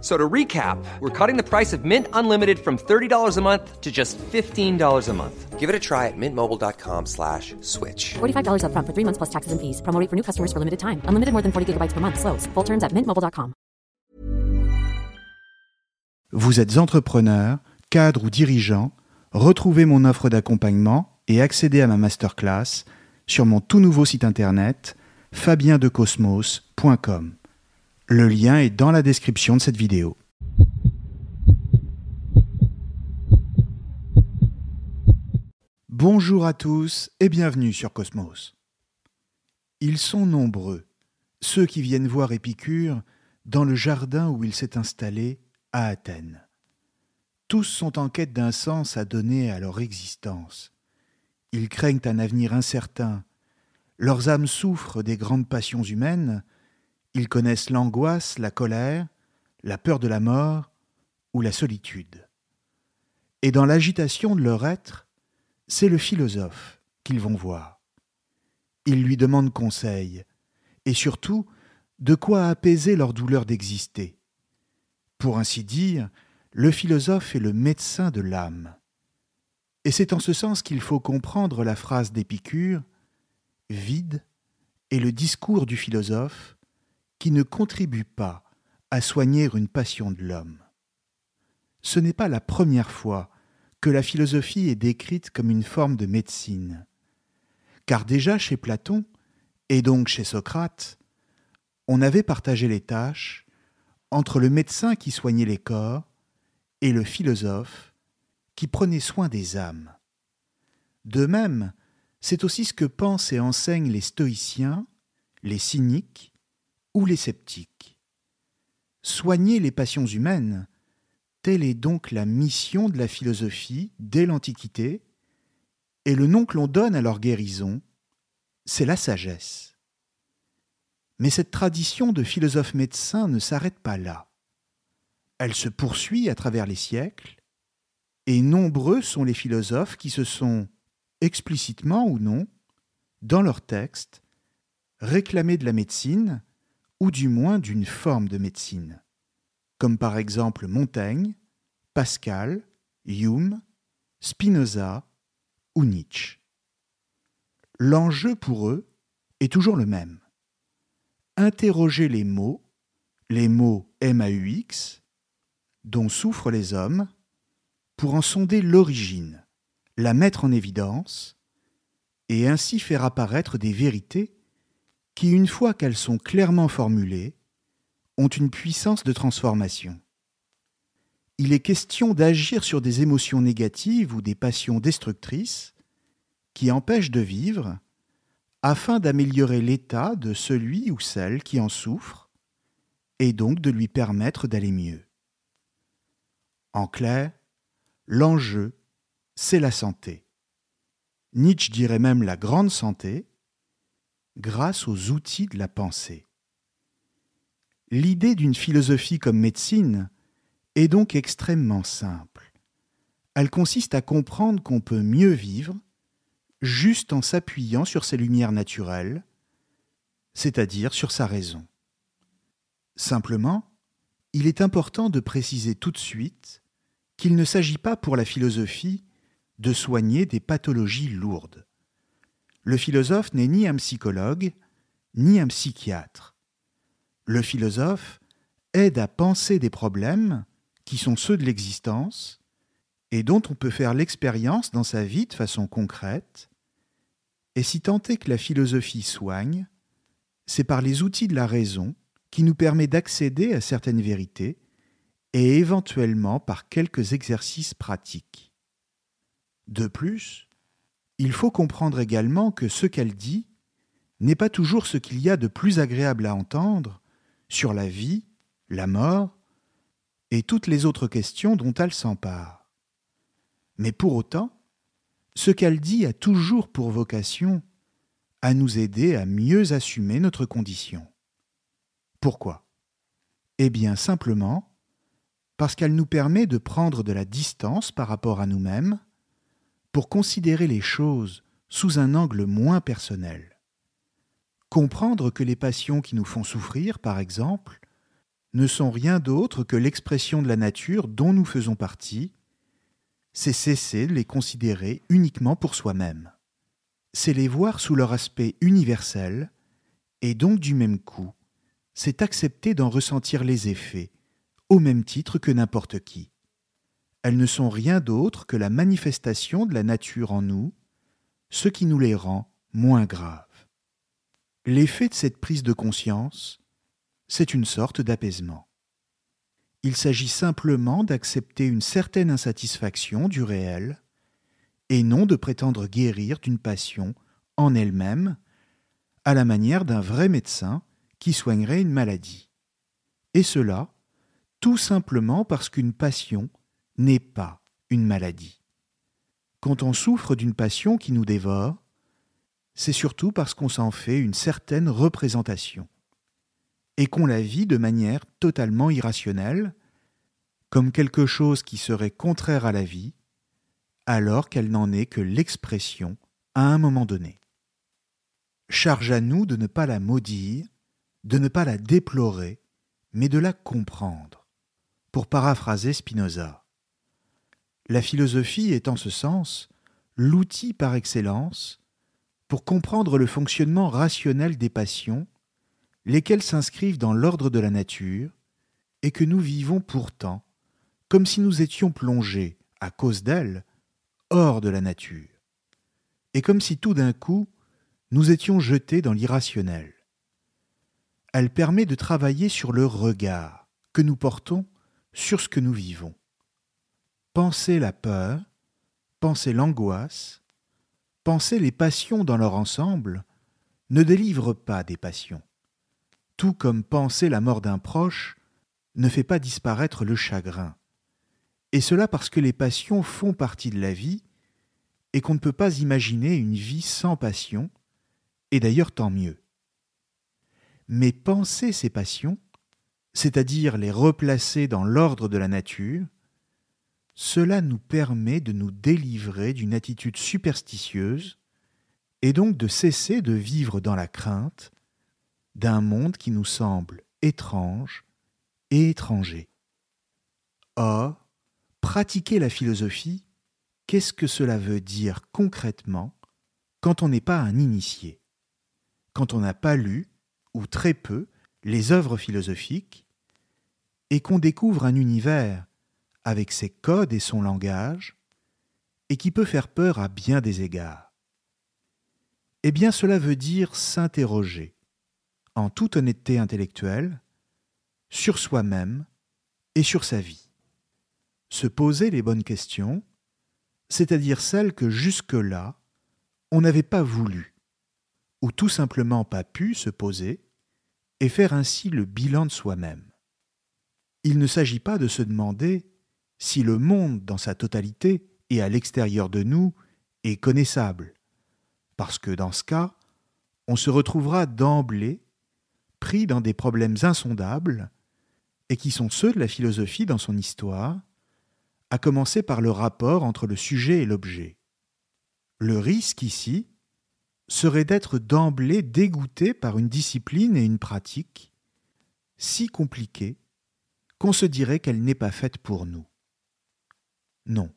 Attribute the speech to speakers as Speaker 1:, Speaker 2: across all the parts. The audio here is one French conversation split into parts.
Speaker 1: So to recap, we're cutting the price of Mint Unlimited from $30 a month to just $15 a month. Give it a try at mintmobile.com slash switch.
Speaker 2: $45 upfront for three months plus taxes and fees. Promo rate for new customers for limited time. Unlimited more than 40 gigabytes per month. Slows. Full terms at mintmobile.com.
Speaker 3: Vous êtes entrepreneur, cadre ou dirigeant, retrouvez mon offre d'accompagnement et accédez à ma masterclass sur mon tout nouveau site internet fabiendecosmos.com. Le lien est dans la description de cette vidéo. Bonjour à tous et bienvenue sur Cosmos. Ils sont nombreux, ceux qui viennent voir Épicure dans le jardin où il s'est installé à Athènes. Tous sont en quête d'un sens à donner à leur existence. Ils craignent un avenir incertain. Leurs âmes souffrent des grandes passions humaines. Ils connaissent l'angoisse, la colère, la peur de la mort ou la solitude. Et dans l'agitation de leur être, c'est le philosophe qu'ils vont voir. Ils lui demandent conseil, et surtout de quoi apaiser leur douleur d'exister. Pour ainsi dire, le philosophe est le médecin de l'âme. Et c'est en ce sens qu'il faut comprendre la phrase d'Épicure Vide est le discours du philosophe qui ne contribue pas à soigner une passion de l'homme. Ce n'est pas la première fois que la philosophie est décrite comme une forme de médecine, car déjà chez Platon, et donc chez Socrate, on avait partagé les tâches entre le médecin qui soignait les corps et le philosophe qui prenait soin des âmes. De même, c'est aussi ce que pensent et enseignent les stoïciens, les cyniques ou les sceptiques. Soigner les passions humaines, telle est donc la mission de la philosophie dès l'Antiquité, et le nom que l'on donne à leur guérison, c'est la sagesse. Mais cette tradition de philosophe médecin ne s'arrête pas là. Elle se poursuit à travers les siècles, et nombreux sont les philosophes qui se sont, explicitement ou non, dans leurs textes, réclamés de la médecine, ou du moins d'une forme de médecine, comme par exemple Montaigne, Pascal, Hume, Spinoza ou Nietzsche. L'enjeu pour eux est toujours le même. Interroger les mots, les mots MAUX, dont souffrent les hommes, pour en sonder l'origine, la mettre en évidence, et ainsi faire apparaître des vérités qui, une fois qu'elles sont clairement formulées, ont une puissance de transformation. Il est question d'agir sur des émotions négatives ou des passions destructrices qui empêchent de vivre, afin d'améliorer l'état de celui ou celle qui en souffre, et donc de lui permettre d'aller mieux. En clair, l'enjeu, c'est la santé. Nietzsche dirait même la grande santé, grâce aux outils de la pensée. L'idée d'une philosophie comme médecine est donc extrêmement simple. Elle consiste à comprendre qu'on peut mieux vivre juste en s'appuyant sur ses lumières naturelles, c'est-à-dire sur sa raison. Simplement, il est important de préciser tout de suite qu'il ne s'agit pas pour la philosophie de soigner des pathologies lourdes le philosophe n'est ni un psychologue, ni un psychiatre. Le philosophe aide à penser des problèmes qui sont ceux de l'existence et dont on peut faire l'expérience dans sa vie de façon concrète. Et si tant est que la philosophie soigne, c'est par les outils de la raison qui nous permet d'accéder à certaines vérités et éventuellement par quelques exercices pratiques. De plus, il faut comprendre également que ce qu'elle dit n'est pas toujours ce qu'il y a de plus agréable à entendre sur la vie, la mort et toutes les autres questions dont elle s'empare. Mais pour autant, ce qu'elle dit a toujours pour vocation à nous aider à mieux assumer notre condition. Pourquoi? Eh bien simplement parce qu'elle nous permet de prendre de la distance par rapport à nous-mêmes pour considérer les choses sous un angle moins personnel. Comprendre que les passions qui nous font souffrir, par exemple, ne sont rien d'autre que l'expression de la nature dont nous faisons partie, c'est cesser de les considérer uniquement pour soi-même. C'est les voir sous leur aspect universel, et donc du même coup, c'est accepter d'en ressentir les effets, au même titre que n'importe qui. Elles ne sont rien d'autre que la manifestation de la nature en nous, ce qui nous les rend moins graves. L'effet de cette prise de conscience, c'est une sorte d'apaisement. Il s'agit simplement d'accepter une certaine insatisfaction du réel, et non de prétendre guérir d'une passion en elle-même, à la manière d'un vrai médecin qui soignerait une maladie. Et cela, tout simplement parce qu'une passion n'est pas une maladie. Quand on souffre d'une passion qui nous dévore, c'est surtout parce qu'on s'en fait une certaine représentation et qu'on la vit de manière totalement irrationnelle, comme quelque chose qui serait contraire à la vie, alors qu'elle n'en est que l'expression à un moment donné. Charge à nous de ne pas la maudire, de ne pas la déplorer, mais de la comprendre. Pour paraphraser Spinoza, la philosophie est en ce sens l'outil par excellence pour comprendre le fonctionnement rationnel des passions, lesquelles s'inscrivent dans l'ordre de la nature, et que nous vivons pourtant comme si nous étions plongés, à cause d'elles, hors de la nature, et comme si tout d'un coup nous étions jetés dans l'irrationnel. Elle permet de travailler sur le regard que nous portons sur ce que nous vivons. Penser la peur, penser l'angoisse, penser les passions dans leur ensemble ne délivre pas des passions, tout comme penser la mort d'un proche ne fait pas disparaître le chagrin. Et cela parce que les passions font partie de la vie et qu'on ne peut pas imaginer une vie sans passion, et d'ailleurs tant mieux. Mais penser ces passions, c'est-à-dire les replacer dans l'ordre de la nature, cela nous permet de nous délivrer d'une attitude superstitieuse et donc de cesser de vivre dans la crainte d'un monde qui nous semble étrange et étranger. Or, pratiquer la philosophie, qu'est-ce que cela veut dire concrètement quand on n'est pas un initié, quand on n'a pas lu, ou très peu, les œuvres philosophiques, et qu'on découvre un univers avec ses codes et son langage, et qui peut faire peur à bien des égards. Eh bien cela veut dire s'interroger, en toute honnêteté intellectuelle, sur soi-même et sur sa vie. Se poser les bonnes questions, c'est-à-dire celles que jusque-là, on n'avait pas voulu, ou tout simplement pas pu se poser, et faire ainsi le bilan de soi-même. Il ne s'agit pas de se demander si le monde dans sa totalité et à l'extérieur de nous est connaissable, parce que dans ce cas, on se retrouvera d'emblée pris dans des problèmes insondables, et qui sont ceux de la philosophie dans son histoire, à commencer par le rapport entre le sujet et l'objet. Le risque ici serait d'être d'emblée dégoûté par une discipline et une pratique si compliquées qu'on se dirait qu'elle n'est pas faite pour nous. Non.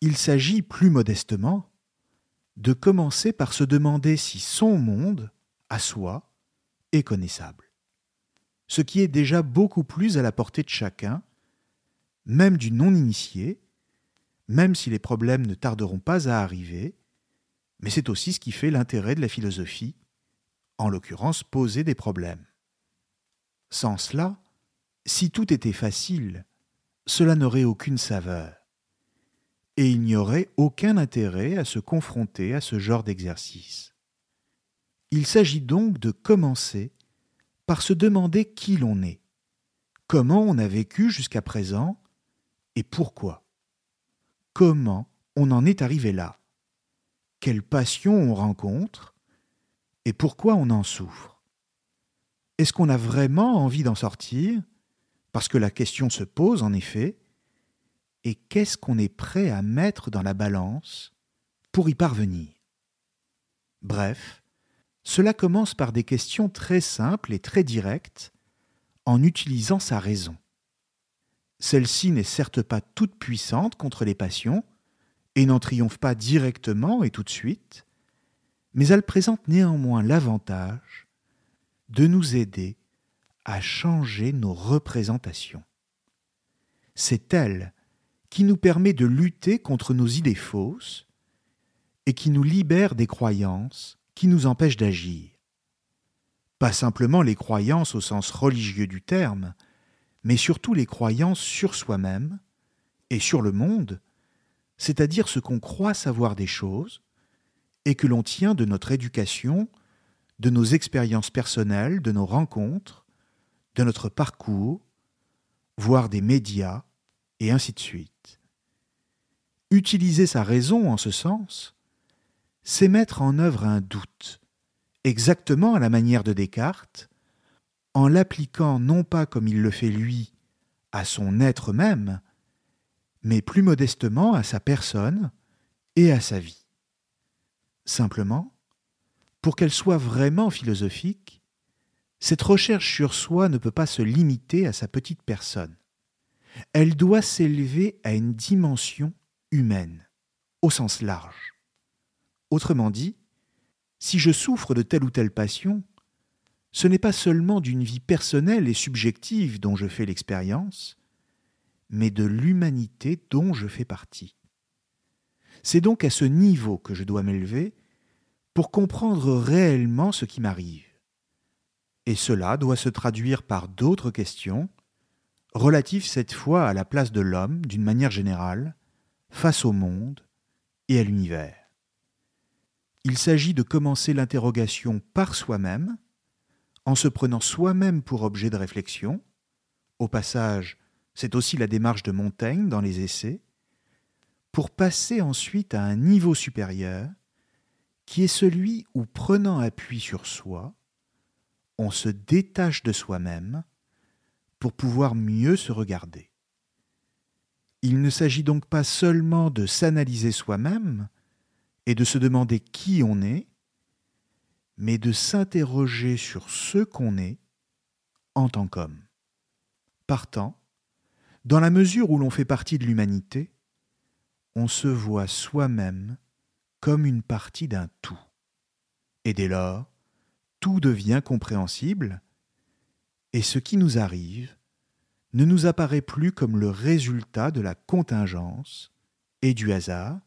Speaker 3: Il s'agit plus modestement de commencer par se demander si son monde, à soi, est connaissable. Ce qui est déjà beaucoup plus à la portée de chacun, même du non-initié, même si les problèmes ne tarderont pas à arriver, mais c'est aussi ce qui fait l'intérêt de la philosophie, en l'occurrence poser des problèmes. Sans cela, si tout était facile, cela n'aurait aucune saveur. Et il n'y aurait aucun intérêt à se confronter à ce genre d'exercice. Il s'agit donc de commencer par se demander qui l'on est, comment on a vécu jusqu'à présent et pourquoi. Comment on en est arrivé là? Quelle passion on rencontre et pourquoi on en souffre? Est-ce qu'on a vraiment envie d'en sortir? Parce que la question se pose en effet. Et qu'est-ce qu'on est prêt à mettre dans la balance pour y parvenir? Bref, cela commence par des questions très simples et très directes en utilisant sa raison. Celle-ci n'est certes pas toute puissante contre les passions, et n'en triomphe pas directement et tout de suite, mais elle présente néanmoins l'avantage de nous aider à changer nos représentations. C'est elle qui nous permet de lutter contre nos idées fausses et qui nous libère des croyances qui nous empêchent d'agir. Pas simplement les croyances au sens religieux du terme, mais surtout les croyances sur soi-même et sur le monde, c'est-à-dire ce qu'on croit savoir des choses et que l'on tient de notre éducation, de nos expériences personnelles, de nos rencontres, de notre parcours, voire des médias, et ainsi de suite. Utiliser sa raison en ce sens, c'est mettre en œuvre un doute, exactement à la manière de Descartes, en l'appliquant non pas comme il le fait lui à son être même, mais plus modestement à sa personne et à sa vie. Simplement, pour qu'elle soit vraiment philosophique, cette recherche sur soi ne peut pas se limiter à sa petite personne. Elle doit s'élever à une dimension humaine, au sens large. Autrement dit, si je souffre de telle ou telle passion, ce n'est pas seulement d'une vie personnelle et subjective dont je fais l'expérience, mais de l'humanité dont je fais partie. C'est donc à ce niveau que je dois m'élever pour comprendre réellement ce qui m'arrive. Et cela doit se traduire par d'autres questions, relatives cette fois à la place de l'homme d'une manière générale, face au monde et à l'univers. Il s'agit de commencer l'interrogation par soi-même, en se prenant soi-même pour objet de réflexion. Au passage, c'est aussi la démarche de Montaigne dans les essais, pour passer ensuite à un niveau supérieur, qui est celui où, prenant appui sur soi, on se détache de soi-même pour pouvoir mieux se regarder. Il ne s'agit donc pas seulement de s'analyser soi-même et de se demander qui on est, mais de s'interroger sur ce qu'on est en tant qu'homme. Partant, dans la mesure où l'on fait partie de l'humanité, on se voit soi-même comme une partie d'un tout. Et dès lors, tout devient compréhensible, et ce qui nous arrive ne nous apparaît plus comme le résultat de la contingence et du hasard,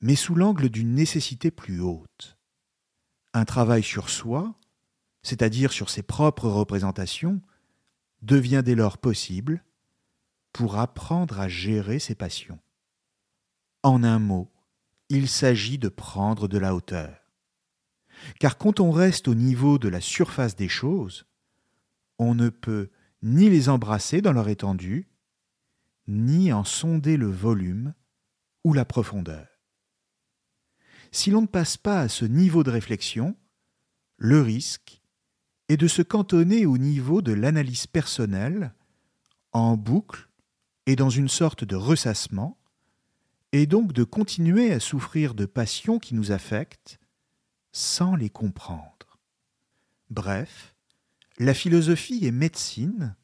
Speaker 3: mais sous l'angle d'une nécessité plus haute. Un travail sur soi, c'est-à-dire sur ses propres représentations, devient dès lors possible pour apprendre à gérer ses passions. En un mot, il s'agit de prendre de la hauteur. Car quand on reste au niveau de la surface des choses, on ne peut ni les embrasser dans leur étendue, ni en sonder le volume ou la profondeur si l'on ne passe pas à ce niveau de réflexion, le risque est de se cantonner au niveau de l'analyse personnelle, en boucle et dans une sorte de ressassement, et donc de continuer à souffrir de passions qui nous affectent sans les comprendre. Bref, la philosophie est médecine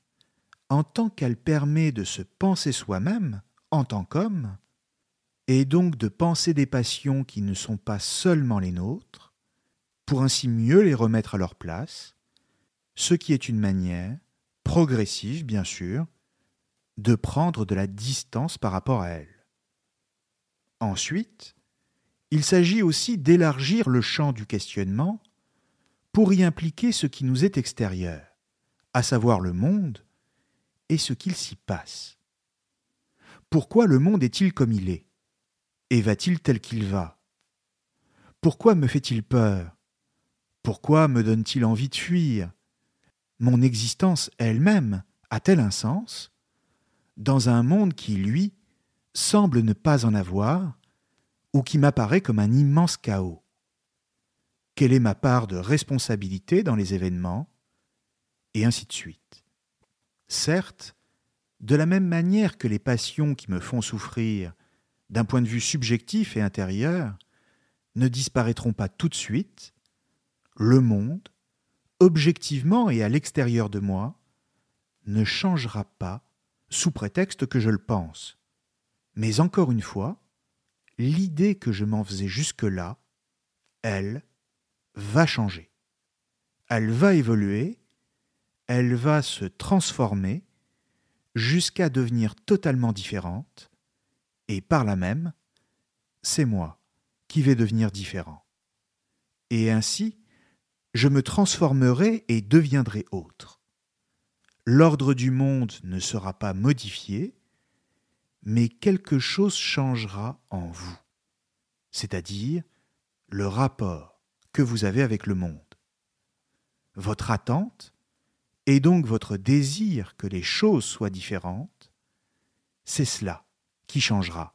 Speaker 3: en tant qu'elle permet de se penser soi-même en tant qu'homme, et donc de penser des passions qui ne sont pas seulement les nôtres, pour ainsi mieux les remettre à leur place, ce qui est une manière, progressive bien sûr, de prendre de la distance par rapport à elles. Ensuite, il s'agit aussi d'élargir le champ du questionnement pour y impliquer ce qui nous est extérieur, à savoir le monde, et ce qu'il s'y passe. Pourquoi le monde est-il comme il est Et va-t-il tel qu'il va? Pourquoi me fait-il peur? Pourquoi me donne-t-il envie de fuir? Mon existence elle-même a-t-elle un sens? Dans un monde qui, lui, semble ne pas en avoir, ou qui m'apparaît comme un immense chaos Quelle est ma part de responsabilité dans les événements Et ainsi de suite. Certes, de la même manière que les passions qui me font souffrir, d'un point de vue subjectif et intérieur, ne disparaîtront pas tout de suite, le monde, objectivement et à l'extérieur de moi, ne changera pas sous prétexte que je le pense. Mais encore une fois, l'idée que je m'en faisais jusque-là, elle, va changer. Elle va évoluer, elle va se transformer jusqu'à devenir totalement différente, et par là même, c'est moi qui vais devenir différent. Et ainsi, je me transformerai et deviendrai autre. L'ordre du monde ne sera pas modifié, mais quelque chose changera en vous, c'est-à-dire le rapport que vous avez avec le monde. Votre attente, et donc votre désir que les choses soient différentes, c'est cela qui changera.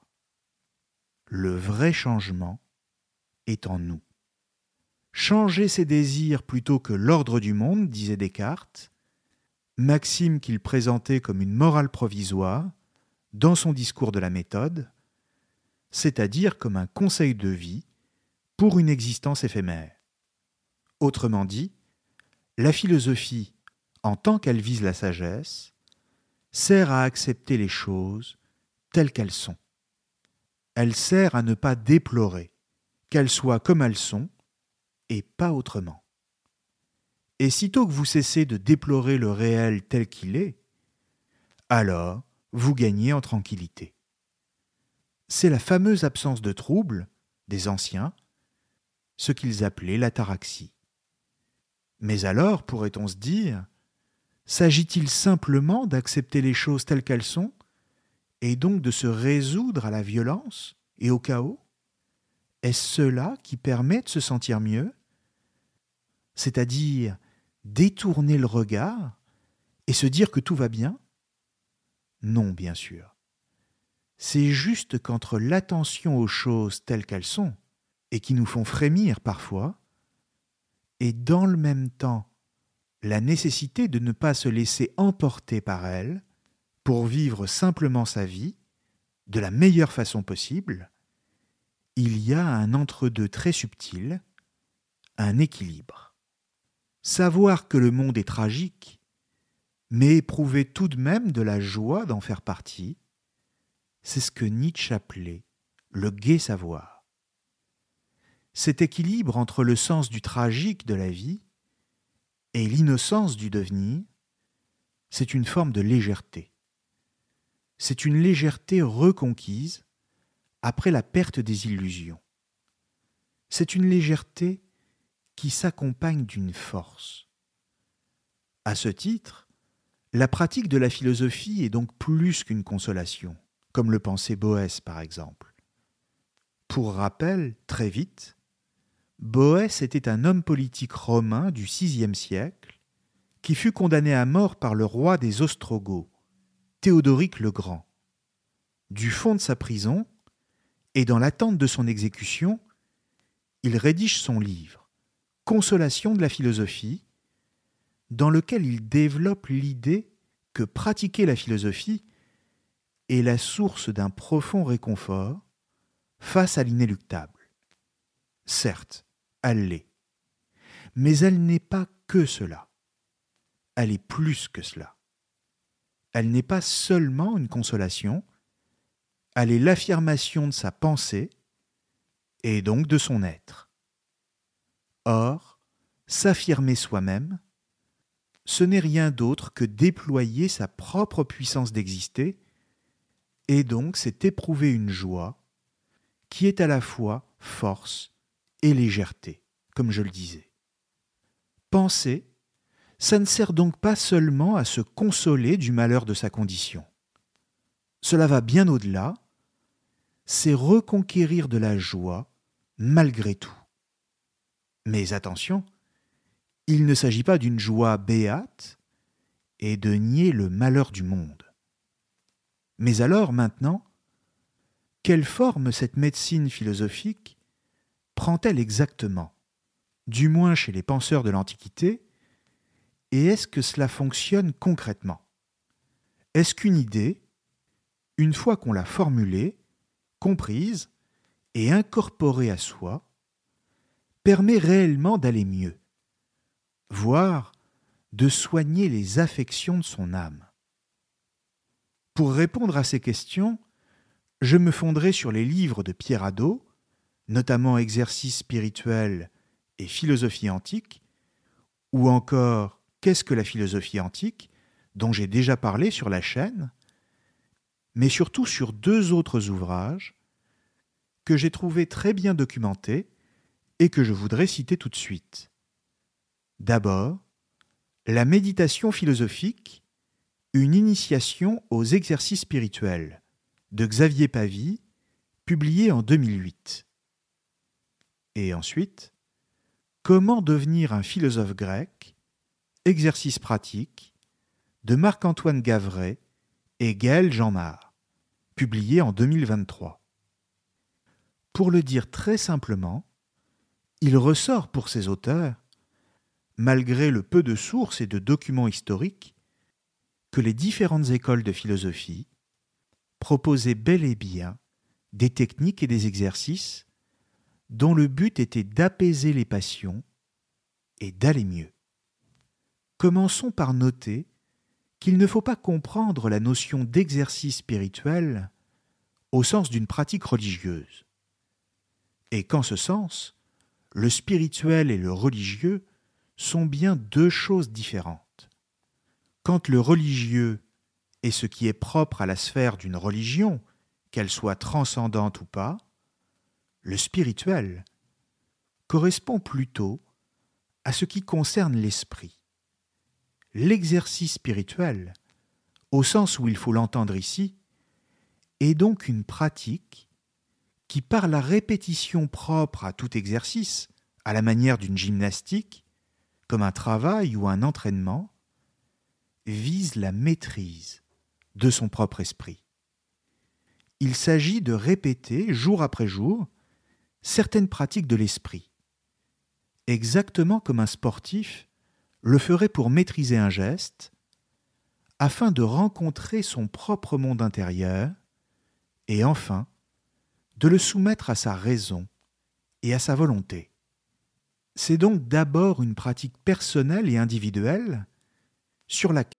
Speaker 3: Le vrai changement est en nous. Changer ses désirs plutôt que l'ordre du monde, disait Descartes, maxime qu'il présentait comme une morale provisoire dans son discours de la méthode, c'est-à-dire comme un conseil de vie pour une existence éphémère. Autrement dit, la philosophie en tant qu'elle vise la sagesse, sert à accepter les choses telles qu'elles sont. Elle sert à ne pas déplorer qu'elles soient comme elles sont et pas autrement. Et sitôt que vous cessez de déplorer le réel tel qu'il est, alors vous gagnez en tranquillité. C'est la fameuse absence de trouble des anciens, ce qu'ils appelaient l'ataraxie. Mais alors, pourrait-on se dire, S'agit-il simplement d'accepter les choses telles qu'elles sont et donc de se résoudre à la violence et au chaos? Est-ce cela qui permet de se sentir mieux? C'est-à-dire détourner le regard et se dire que tout va bien? Non, bien sûr. C'est juste qu'entre l'attention aux choses telles qu'elles sont, et qui nous font frémir parfois, et dans le même temps la nécessité de ne pas se laisser emporter par elle pour vivre simplement sa vie de la meilleure façon possible, il y a un entre-deux très subtil, un équilibre. Savoir que le monde est tragique, mais éprouver tout de même de la joie d'en faire partie, c'est ce que Nietzsche appelait le gai savoir. Cet équilibre entre le sens du tragique de la vie et l'innocence du devenir, c'est une forme de légèreté. C'est une légèreté reconquise après la perte des illusions. C'est une légèreté qui s'accompagne d'une force. À ce titre, la pratique de la philosophie est donc plus qu'une consolation, comme le pensait Boès par exemple. Pour rappel, très vite, Boès était un homme politique romain du VIe siècle qui fut condamné à mort par le roi des Ostrogoths, Théodoric le Grand. Du fond de sa prison, et dans l'attente de son exécution, il rédige son livre, Consolation de la philosophie, dans lequel il développe l'idée que pratiquer la philosophie est la source d'un profond réconfort face à l'inéluctable. Certes, elle l'est. Mais elle n'est pas que cela. Elle est plus que cela. Elle n'est pas seulement une consolation, elle est l'affirmation de sa pensée et donc de son être. Or, s'affirmer soi-même, ce n'est rien d'autre que déployer sa propre puissance d'exister, et donc c'est éprouver une joie qui est à la fois force et légèreté, comme je le disais. Penser, ça ne sert donc pas seulement à se consoler du malheur de sa condition. Cela va bien au-delà, c'est reconquérir de la joie malgré tout. Mais attention, il ne s'agit pas d'une joie béate et de nier le malheur du monde. Mais alors, maintenant, quelle forme cette médecine philosophique prend-elle exactement, du moins chez les penseurs de l'Antiquité, et est-ce que cela fonctionne concrètement? Est-ce qu'une idée, une fois qu'on l'a formulée, comprise et incorporée à soi, permet réellement d'aller mieux, voire de soigner les affections de son âme? Pour répondre à ces questions, je me fonderai sur les livres de Pierre Hadot, notamment Exercices spirituels et Philosophie antique, ou encore Qu'est-ce que la philosophie antique, dont j'ai déjà parlé sur la chaîne, mais surtout sur deux autres ouvrages que j'ai trouvés très bien documentés et que je voudrais citer tout de suite. D'abord, La méditation philosophique, une initiation aux exercices spirituels de Xavier Pavie, publié en 2008. Et ensuite, Comment devenir un philosophe grec Exercice pratique de Marc-Antoine Gavret et Gaël Jeanmar, publié en 2023. Pour le dire très simplement, il ressort pour ces auteurs, malgré le peu de sources et de documents historiques, que les différentes écoles de philosophie proposaient bel et bien des techniques et des exercices dont le but était d'apaiser les passions et d'aller mieux. Commençons par noter qu'il ne faut pas comprendre la notion d'exercice spirituel au sens d'une pratique religieuse, et qu'en ce sens, le spirituel et le religieux sont bien deux choses différentes. Quand le religieux est ce qui est propre à la sphère d'une religion, qu'elle soit transcendante ou pas, le spirituel, correspond plutôt à ce qui concerne l'esprit. L'exercice spirituel, au sens où il faut l'entendre ici, est donc une pratique qui, par la répétition propre à tout exercice, à la manière d'une gymnastique, comme un travail ou un entraînement, vise la maîtrise de son propre esprit. Il s'agit de répéter jour après jour certaines pratiques de l'esprit. Exactement comme un sportif le ferait pour maîtriser un geste, afin de rencontrer son propre monde intérieur, et enfin de le soumettre à sa raison et à sa volonté. C'est donc d'abord une pratique personnelle et individuelle sur laquelle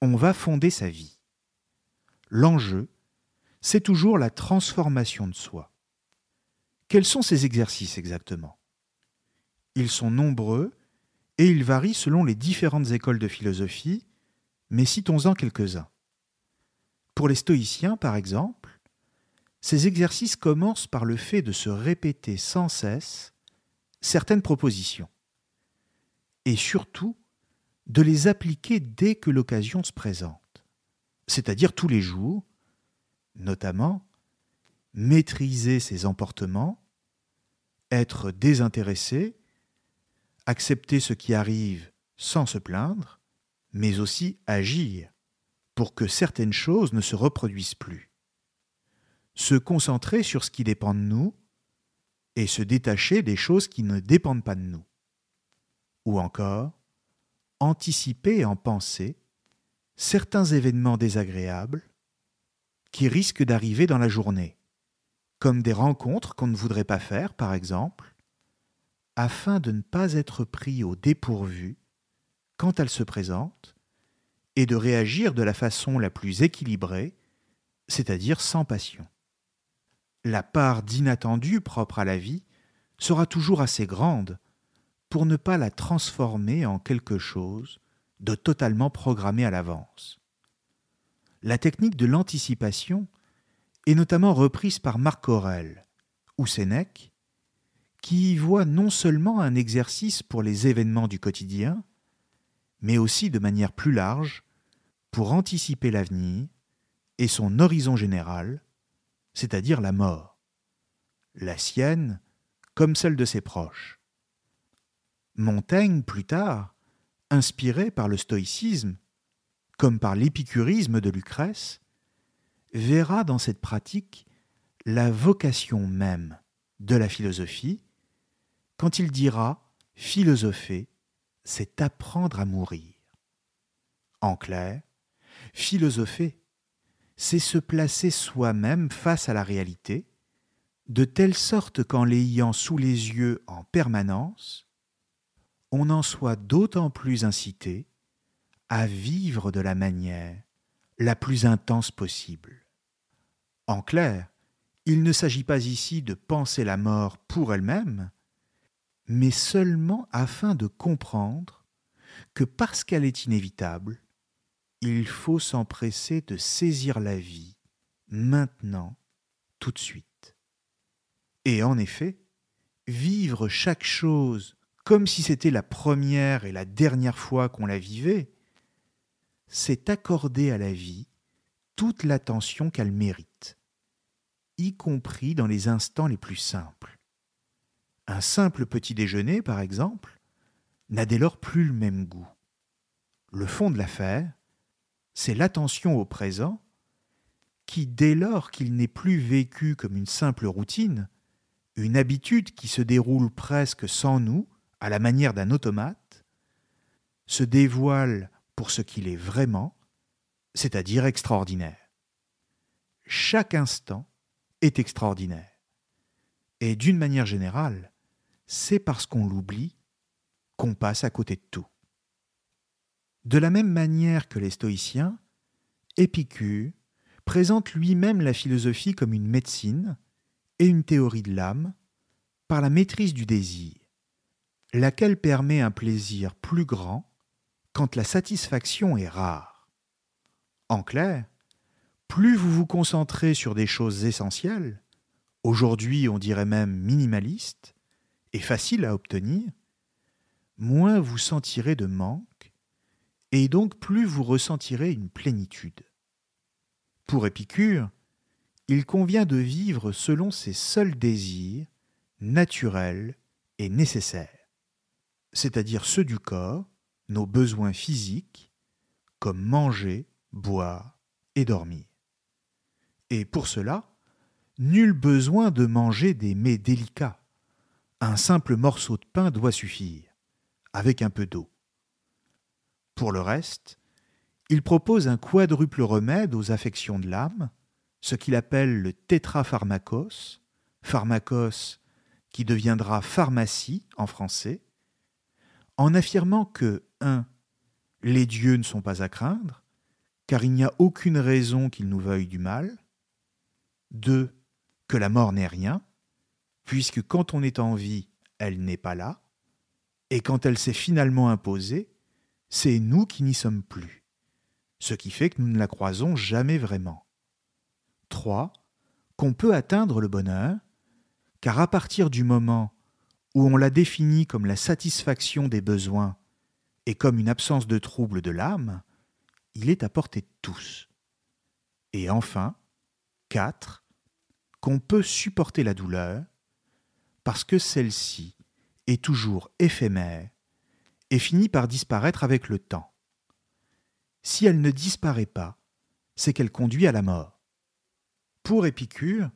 Speaker 3: On va fonder sa vie. L'enjeu, c'est toujours la transformation de soi. Quels sont ces exercices exactement? Ils sont nombreux et ils varient selon les différentes écoles de philosophie, mais citons-en quelques-uns. Pour les stoïciens, par exemple, ces exercices commencent par le fait de se répéter sans cesse certaines propositions, et surtout de les appliquer dès que l'occasion se présente, c'est-à-dire tous les jours, notamment maîtriser ses emportements, être désintéressé, accepter ce qui arrive sans se plaindre, mais aussi agir pour que certaines choses ne se reproduisent plus. Se concentrer sur ce qui dépend de nous et se détacher des choses qui ne dépendent pas de nous. Ou encore, anticiper en pensée certains événements désagréables qui risquent d'arriver dans la journée, comme des rencontres qu'on ne voudrait pas faire, par exemple, afin de ne pas être pris au dépourvu quand elles se présentent et de réagir de la façon la plus équilibrée, c'est-à-dire sans passion. La part d'inattendu propre à la vie sera toujours assez grande pour ne pas la transformer en quelque chose de totalement programmé à l'avance. La technique de l'anticipation est notamment reprise par Marc Aurèle ou Sénèque, qui y voit non seulement un exercice pour les événements du quotidien, mais aussi de manière plus large pour anticiper l'avenir et son horizon général, c'est-à-dire la mort, la sienne comme celle de ses proches. Montaigne, plus tard, inspiré par le stoïcisme, comme par l'épicurisme de Lucrèce, verra dans cette pratique la vocation même de la philosophie, quand il dira philosopher, c'est apprendre à mourir. En clair, philosopher, c'est se placer soi-même face à la réalité, de telle sorte qu'en l'ayant sous les yeux en permanence, on en soit d'autant plus incité à vivre de la manière la plus intense possible. En clair, il ne s'agit pas ici de penser la mort pour elle-même, mais seulement afin de comprendre que parce qu'elle est inévitable, il faut s'empresser de saisir la vie, maintenant, tout de suite. Et en effet, vivre chaque chose comme si c'était la première et la dernière fois qu'on la vivait, c'est accorder à la vie toute l'attention qu'elle mérite, y compris dans les instants les plus simples. Un simple petit déjeuner, par exemple, n'a dès lors plus le même goût. Le fond de l'affaire, c'est l'attention au présent qui, dès lors qu'il n'est plus vécu comme une simple routine, une habitude qui se déroule presque sans nous, à la manière d'un automate, se dévoile pour ce qu'il est vraiment, c'est-à-dire extraordinaire. Chaque instant est extraordinaire. Et d'une manière générale, c'est parce qu'on l'oublie qu'on passe à côté de tout. De la même manière que les stoïciens, Épicure présente lui-même la philosophie comme une médecine et une théorie de l'âme par la maîtrise du désir laquelle permet un plaisir plus grand quand la satisfaction est rare. En clair, plus vous vous concentrez sur des choses essentielles, aujourd'hui on dirait même minimalistes, et faciles à obtenir, moins vous sentirez de manque, et donc plus vous ressentirez une plénitude. Pour Épicure, il convient de vivre selon ses seuls désirs, naturels et nécessaires, c'est-à-dire ceux du corps, nos besoins physiques, comme manger, boire et dormir. Et pour cela, nul besoin de manger des mets délicats. Un simple morceau de pain doit suffire, avec un peu d'eau. Pour le reste, il propose un quadruple remède aux affections de l'âme, ce qu'il appelle le tétrapharmacos, pharmacos qui deviendra pharmacie en français, en affirmant que 1. Les dieux ne sont pas à craindre, car il n'y a aucune raison qu'ils nous veuillent du mal. 2. Que la mort n'est rien, puisque quand on est en vie, elle n'est pas là, et quand elle s'est finalement imposée, c'est nous qui n'y sommes plus, ce qui fait que nous ne la croisons jamais vraiment. 3. Qu'on peut atteindre le bonheur, car à partir du moment où on la définit comme la satisfaction des besoins et comme une absence de trouble de l'âme, il est à portée de tous. Et enfin, 4. Qu'on peut supporter la douleur, parce que celle-ci est toujours éphémère et finit par disparaître avec le temps. Si elle ne disparaît pas, c'est qu'elle conduit à la mort. Pour Épicure,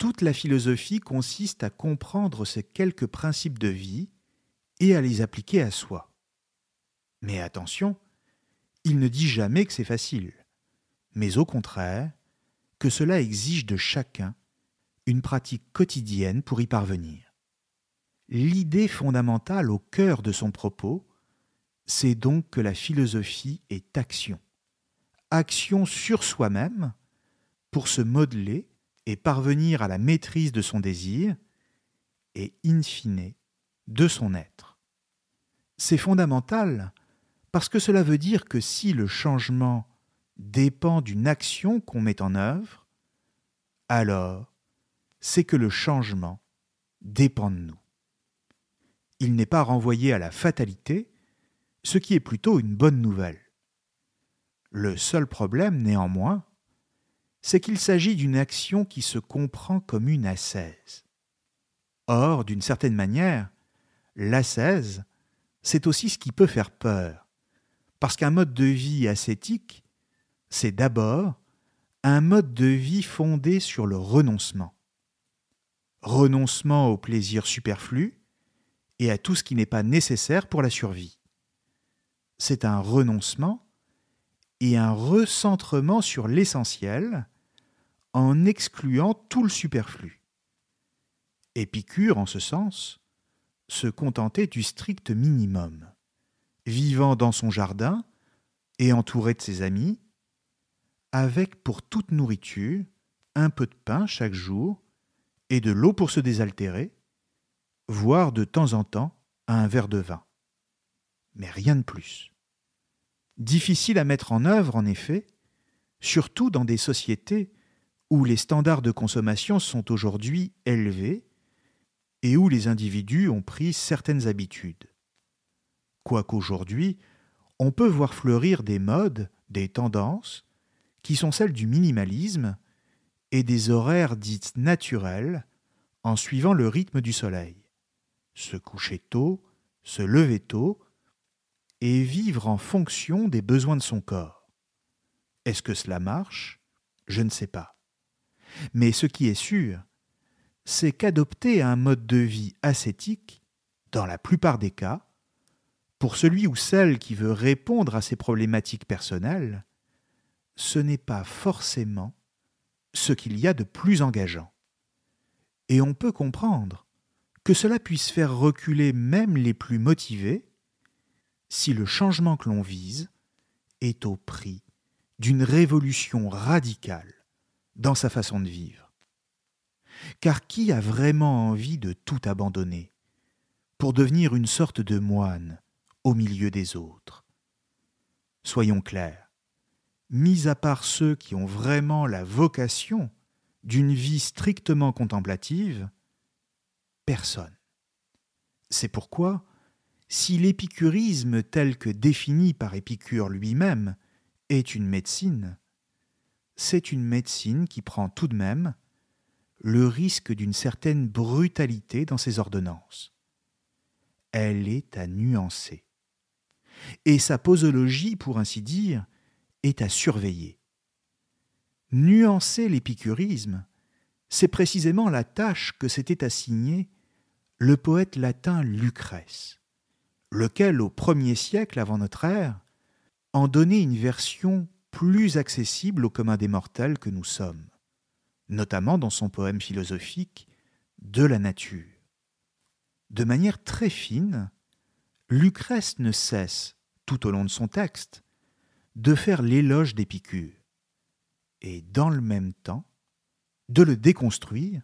Speaker 3: toute la philosophie consiste à comprendre ces quelques principes de vie et à les appliquer à soi. Mais attention, il ne dit jamais que c'est facile, mais au contraire, que cela exige de chacun une pratique quotidienne pour y parvenir. L'idée fondamentale au cœur de son propos, c'est donc que la philosophie est action. Action sur soi-même pour se modeler et parvenir à la maîtrise de son désir et, in fine, de son être. C'est fondamental parce que cela veut dire que si le changement dépend d'une action qu'on met en œuvre, alors c'est que le changement dépend de nous. Il n'est pas renvoyé à la fatalité, ce qui est plutôt une bonne nouvelle. Le seul problème, néanmoins, c'est qu'il s'agit d'une action qui se comprend comme une ascèse. Or, d'une certaine manière, l'ascèse, c'est aussi ce qui peut faire peur, parce qu'un mode de vie ascétique, c'est d'abord un mode de vie fondé sur le renoncement. Renoncement au plaisir superflu et à tout ce qui n'est pas nécessaire pour la survie. C'est un renoncement et un recentrement sur l'essentiel en excluant tout le superflu. Épicure, en ce sens, se contentait du strict minimum, vivant dans son jardin et entouré de ses amis, avec pour toute nourriture un peu de pain chaque jour et de l'eau pour se désaltérer, voire de temps en temps un verre de vin. Mais rien de plus. Difficile à mettre en œuvre, en effet, surtout dans des sociétés où les standards de consommation sont aujourd'hui élevés et où les individus ont pris certaines habitudes. Quoiqu'aujourd'hui, on peut voir fleurir des modes, des tendances, qui sont celles du minimalisme et des horaires dites naturels en suivant le rythme du soleil. Se coucher tôt, se lever tôt, et vivre en fonction des besoins de son corps. Est-ce que cela marche? Je ne sais pas. Mais ce qui est sûr, c'est qu'adopter un mode de vie ascétique, dans la plupart des cas, pour celui ou celle qui veut répondre à ses problématiques personnelles, ce n'est pas forcément ce qu'il y a de plus engageant. Et on peut comprendre que cela puisse faire reculer même les plus motivés si le changement que l'on vise est au prix d'une révolution radicale dans sa façon de vivre. Car qui a vraiment envie de tout abandonner pour devenir une sorte de moine au milieu des autres? Soyons clairs, mis à part ceux qui ont vraiment la vocation d'une vie strictement contemplative, personne. C'est pourquoi si l'épicurisme tel que défini par Épicure lui-même est une médecine, c'est une médecine qui prend tout de même le risque d'une certaine brutalité dans ses ordonnances. Elle est à nuancer. Et sa posologie, pour ainsi dire, est à surveiller. Nuancer l'épicurisme, c'est précisément la tâche que s'était assignée le poète latin Lucrèce, lequel, au premier siècle avant notre ère, en donnait une version plus accessible au commun des mortels que nous sommes, notamment dans son poème philosophique De la nature. De manière très fine, Lucrèce ne cesse, tout au long de son texte, de faire l'éloge d'Épicure, et dans le même temps, de le déconstruire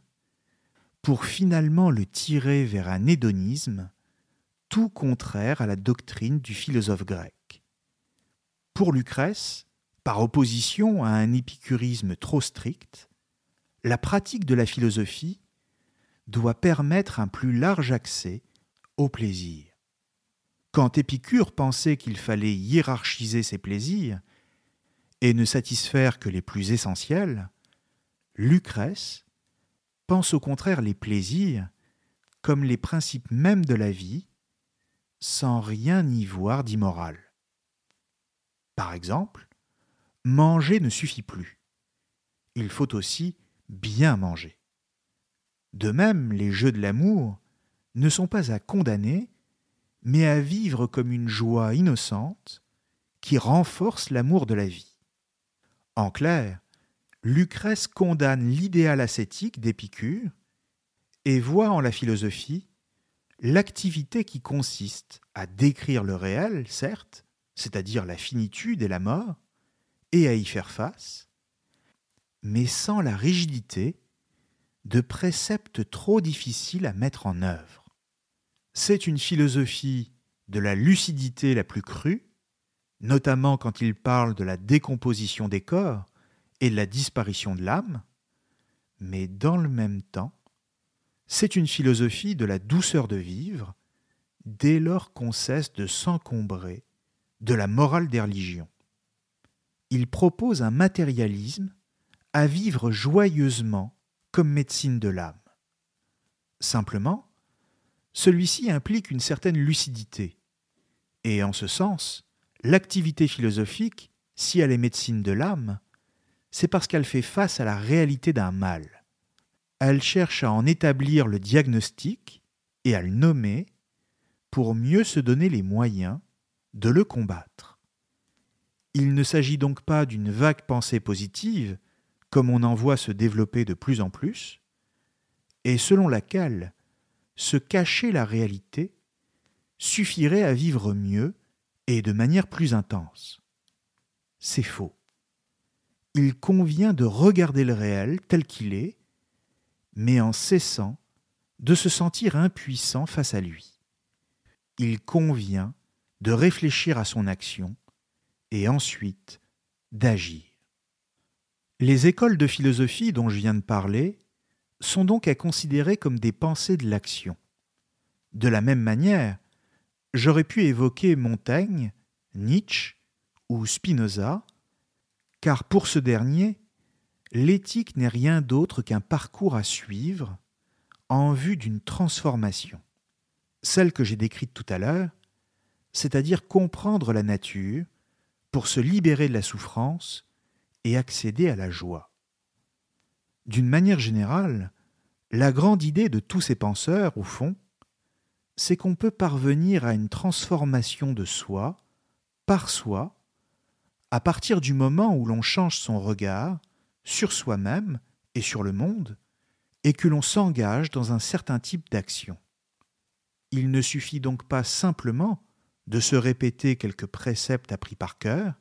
Speaker 3: pour finalement le tirer vers un hédonisme tout contraire à la doctrine du philosophe grec. Pour Lucrèce, par opposition à un épicurisme trop strict, la pratique de la philosophie doit permettre un plus large accès au plaisir. Quand Épicure pensait qu'il fallait hiérarchiser ses plaisirs et ne satisfaire que les plus essentiels, Lucrèce pense au contraire les plaisirs comme les principes mêmes de la vie, sans rien y voir d'immoral. Par exemple, manger ne suffit plus. Il faut aussi bien manger. De même, les jeux de l'amour ne sont pas à condamner, mais à vivre comme une joie innocente qui renforce l'amour de la vie. En clair, Lucrèce condamne l'idéal ascétique d'Épicure et voit en la philosophie l'activité qui consiste à décrire le réel, certes, c'est-à-dire la finitude et la mort, et à y faire face, mais sans la rigidité de préceptes trop difficiles à mettre en œuvre. C'est une philosophie de la lucidité la plus crue, notamment quand il parle de la décomposition des corps et la disparition de l'âme, mais dans le même temps, c'est une philosophie de la douceur de vivre, dès lors qu'on cesse de s'encombrer de la morale des religions. Il propose un matérialisme à vivre joyeusement comme médecine de l'âme. Simplement, celui-ci implique une certaine lucidité, et en ce sens, l'activité philosophique, si elle est médecine de l'âme, c'est parce qu'elle fait face à la réalité d'un mal. Elle cherche à en établir le diagnostic et à le nommer pour mieux se donner les moyens de le combattre. Il ne s'agit donc pas d'une vague pensée positive, comme on en voit se développer de plus en plus, et selon laquelle se cacher la réalité suffirait à vivre mieux et de manière plus intense. C'est faux il convient de regarder le réel tel qu'il est, mais en cessant de se sentir impuissant face à lui. Il convient de réfléchir à son action et ensuite d'agir. Les écoles de philosophie dont je viens de parler sont donc à considérer comme des pensées de l'action. De la même manière, j'aurais pu évoquer Montaigne, Nietzsche ou Spinoza car pour ce dernier, l'éthique n'est rien d'autre qu'un parcours à suivre en vue d'une transformation, celle que j'ai décrite tout à l'heure, c'est-à-dire comprendre la nature pour se libérer de la souffrance et accéder à la joie. D'une manière générale, la grande idée de tous ces penseurs, au fond, c'est qu'on peut parvenir à une transformation de soi, par soi, à partir du moment où l'on change son regard sur soi-même et sur le monde, et que l'on s'engage dans un certain type d'action. Il ne suffit donc pas simplement de se répéter quelques préceptes appris par cœur,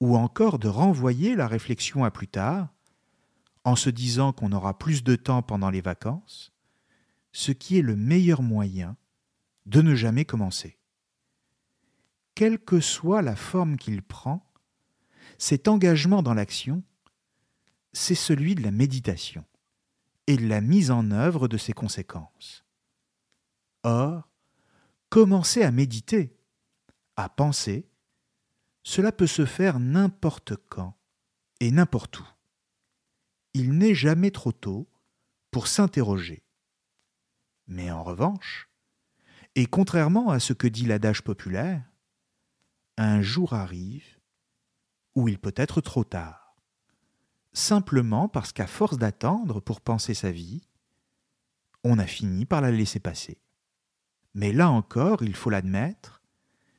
Speaker 3: ou encore de renvoyer la réflexion à plus tard, en se disant qu'on aura plus de temps pendant les vacances, ce qui est le meilleur moyen de ne jamais commencer quelle que soit la forme qu'il prend, cet engagement dans l'action, c'est celui de la méditation et de la mise en œuvre de ses conséquences. Or, commencer à méditer, à penser, cela peut se faire n'importe quand et n'importe où. Il n'est jamais trop tôt pour s'interroger. Mais en revanche, et contrairement à ce que dit l'adage populaire, un jour arrive où il peut être trop tard, simplement parce qu'à force d'attendre pour penser sa vie, on a fini par la laisser passer. Mais là encore, il faut l'admettre,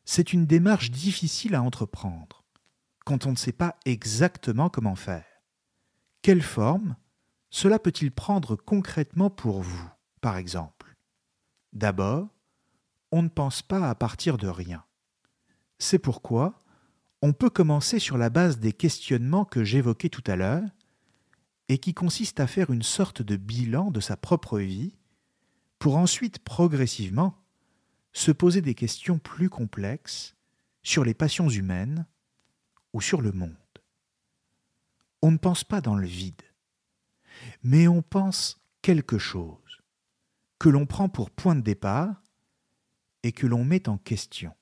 Speaker 3: c'est une démarche difficile à entreprendre quand on ne sait pas exactement comment faire. Quelle forme cela peut-il prendre concrètement pour vous, par exemple? D'abord, on ne pense pas à partir de rien. C'est pourquoi on peut commencer sur la base des questionnements que j'évoquais tout à l'heure, et qui consistent à faire une sorte de bilan de sa propre vie, pour ensuite progressivement se poser des questions plus complexes sur les passions humaines ou sur le monde. On ne pense pas dans le vide, mais on pense quelque chose que l'on prend pour point de départ et que l'on met en question.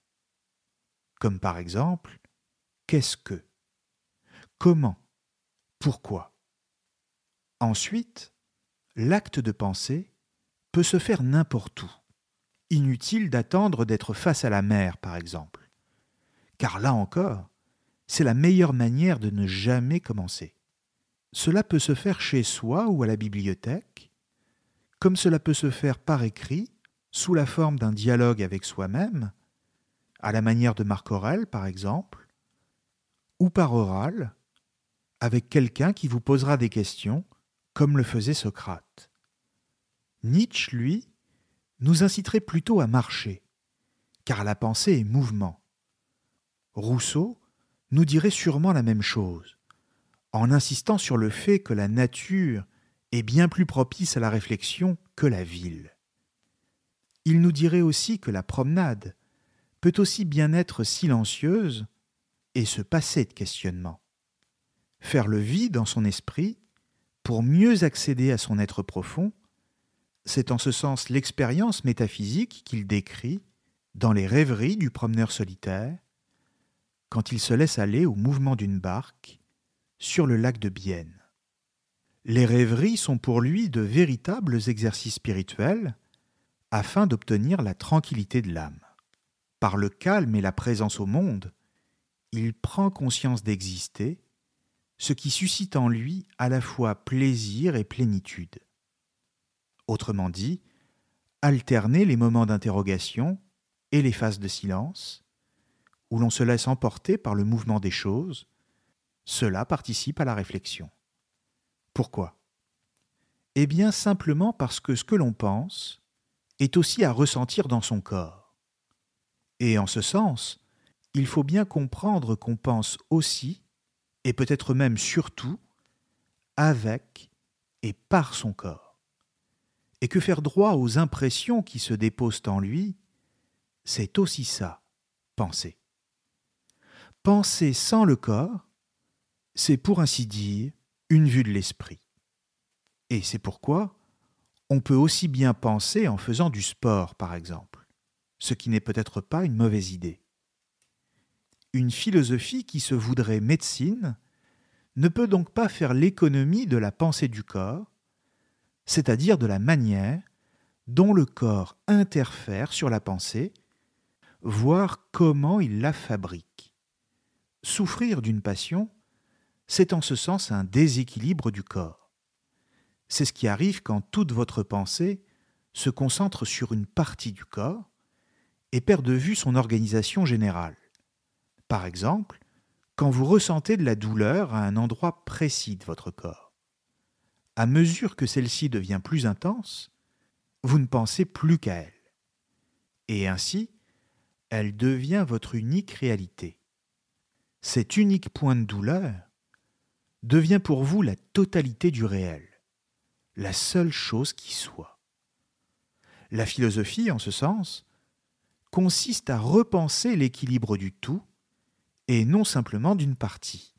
Speaker 3: Comme par exemple, qu'est-ce que Comment Pourquoi? Ensuite, l'acte de penser peut se faire n'importe où. Inutile d'attendre d'être face à la mer, par exemple. Car là encore, c'est la meilleure manière de ne jamais commencer. Cela peut se faire chez soi ou à la bibliothèque, comme cela peut se faire par écrit, sous la forme d'un dialogue avec soi-même, à la manière de Marc Aurèle par exemple, ou par oral, avec quelqu'un qui vous posera des questions, comme le faisait Socrate. Nietzsche, lui, nous inciterait plutôt à marcher, car la pensée est mouvement. Rousseau nous dirait sûrement la même chose, en insistant sur le fait que la nature est bien plus propice à la réflexion que la ville. Il nous dirait aussi que la promenade peut aussi bien être silencieuse et se passer de questionnement. Faire le vide dans son esprit pour mieux accéder à son être profond c'est en ce sens l'expérience métaphysique qu'il décrit dans les rêveries du promeneur solitaire, quand il se laisse aller au mouvement d'une barque sur le lac de Bienne. Les rêveries sont pour lui de véritables exercices spirituels afin d'obtenir la tranquillité de l'âme. Par le calme et la présence au monde, il prend conscience d'exister, ce qui suscite en lui à la fois plaisir et plénitude. Autrement dit, alterner les moments d'interrogation et les phases de silence, où l'on se laisse emporter par le mouvement des choses, cela participe à la réflexion. Pourquoi? Eh bien simplement parce que ce que l'on pense est aussi à ressentir dans son corps. Et en ce sens, il faut bien comprendre qu'on pense aussi, et peut-être même surtout, avec et par son corps et que faire droit aux impressions qui se déposent en lui, c'est aussi ça, penser. Penser sans le corps, c'est pour ainsi dire une vue de l'esprit. Et c'est pourquoi on peut aussi bien penser en faisant du sport, par exemple, ce qui n'est peut-être pas une mauvaise idée. Une philosophie qui se voudrait médecine ne peut donc pas faire l'économie de la pensée du corps, c'est-à-dire de la manière dont le corps interfère sur la pensée, voir comment il la fabrique. Souffrir d'une passion, c'est en ce sens un déséquilibre du corps. C'est ce qui arrive quand toute votre pensée se concentre sur une partie du corps et perd de vue son organisation générale. Par exemple, quand vous ressentez de la douleur à un endroit précis de votre corps à mesure que celle-ci devient plus intense, vous ne pensez plus qu'à elle. Et ainsi, elle devient votre unique réalité. Cet unique point de douleur devient pour vous la totalité du réel, la seule chose qui soit. La philosophie, en ce sens, consiste à repenser l'équilibre du tout et non simplement d'une partie,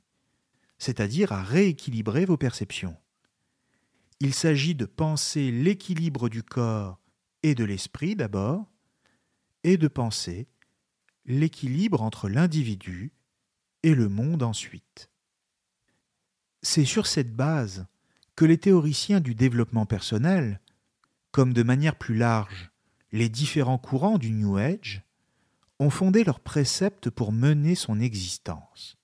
Speaker 3: c'est-à-dire à rééquilibrer vos perceptions il s'agit de penser l'équilibre du corps et de l'esprit d'abord, et de penser l'équilibre entre l'individu et le monde ensuite. C'est sur cette base que les théoriciens du développement personnel, comme de manière plus large les différents courants du New Age, ont fondé leurs préceptes pour mener son existence,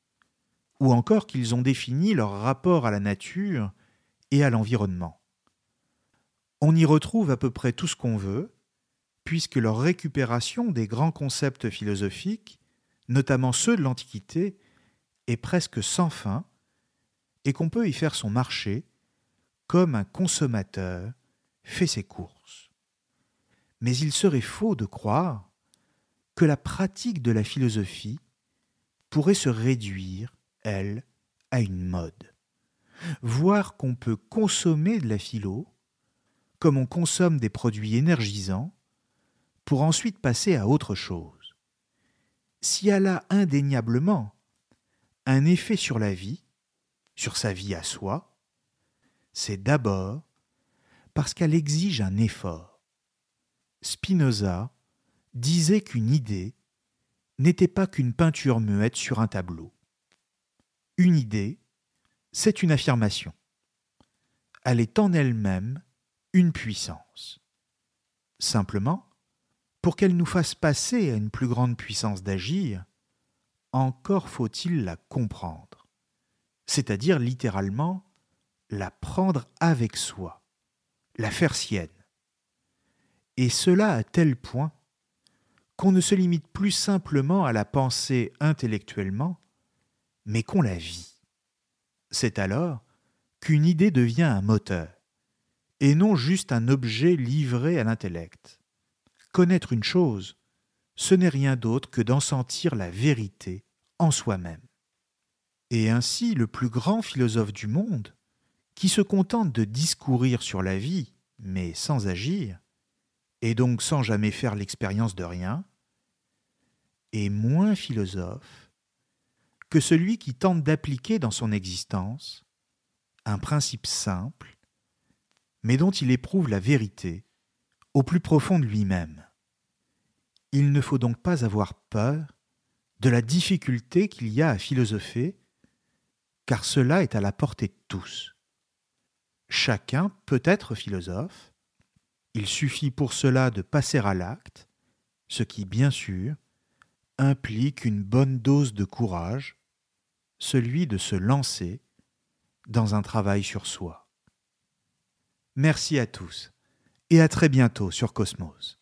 Speaker 3: ou encore qu'ils ont défini leur rapport à la nature et à l'environnement. On y retrouve à peu près tout ce qu'on veut, puisque leur récupération des grands concepts philosophiques, notamment ceux de l'Antiquité, est presque sans fin, et qu'on peut y faire son marché comme un consommateur fait ses courses. Mais il serait faux de croire que la pratique de la philosophie pourrait se réduire, elle, à une mode. Voir qu'on peut consommer de la philo comme on consomme des produits énergisants pour ensuite passer à autre chose. Si elle a indéniablement un effet sur la vie, sur sa vie à soi, c'est d'abord parce qu'elle exige un effort. Spinoza disait qu'une idée n'était pas qu'une peinture muette sur un tableau. Une idée, c'est une affirmation. Elle est en elle-même une puissance. Simplement, pour qu'elle nous fasse passer à une plus grande puissance d'agir, encore faut-il la comprendre, c'est-à-dire littéralement la prendre avec soi, la faire sienne. Et cela à tel point qu'on ne se limite plus simplement à la penser intellectuellement, mais qu'on la vit. C'est alors qu'une idée devient un moteur, et non juste un objet livré à l'intellect. Connaître une chose, ce n'est rien d'autre que d'en sentir la vérité en soi-même. Et ainsi le plus grand philosophe du monde, qui se contente de discourir sur la vie, mais sans agir, et donc sans jamais faire l'expérience de rien, est moins philosophe que celui qui tente d'appliquer dans son existence un principe simple, mais dont il éprouve la vérité au plus profond de lui-même. Il ne faut donc pas avoir peur de la difficulté qu'il y a à philosopher, car cela est à la portée de tous. Chacun peut être philosophe, il suffit pour cela de passer à l'acte, ce qui, bien sûr, implique une bonne dose de courage, celui de se lancer dans un travail sur soi. Merci à tous et à très bientôt sur Cosmos.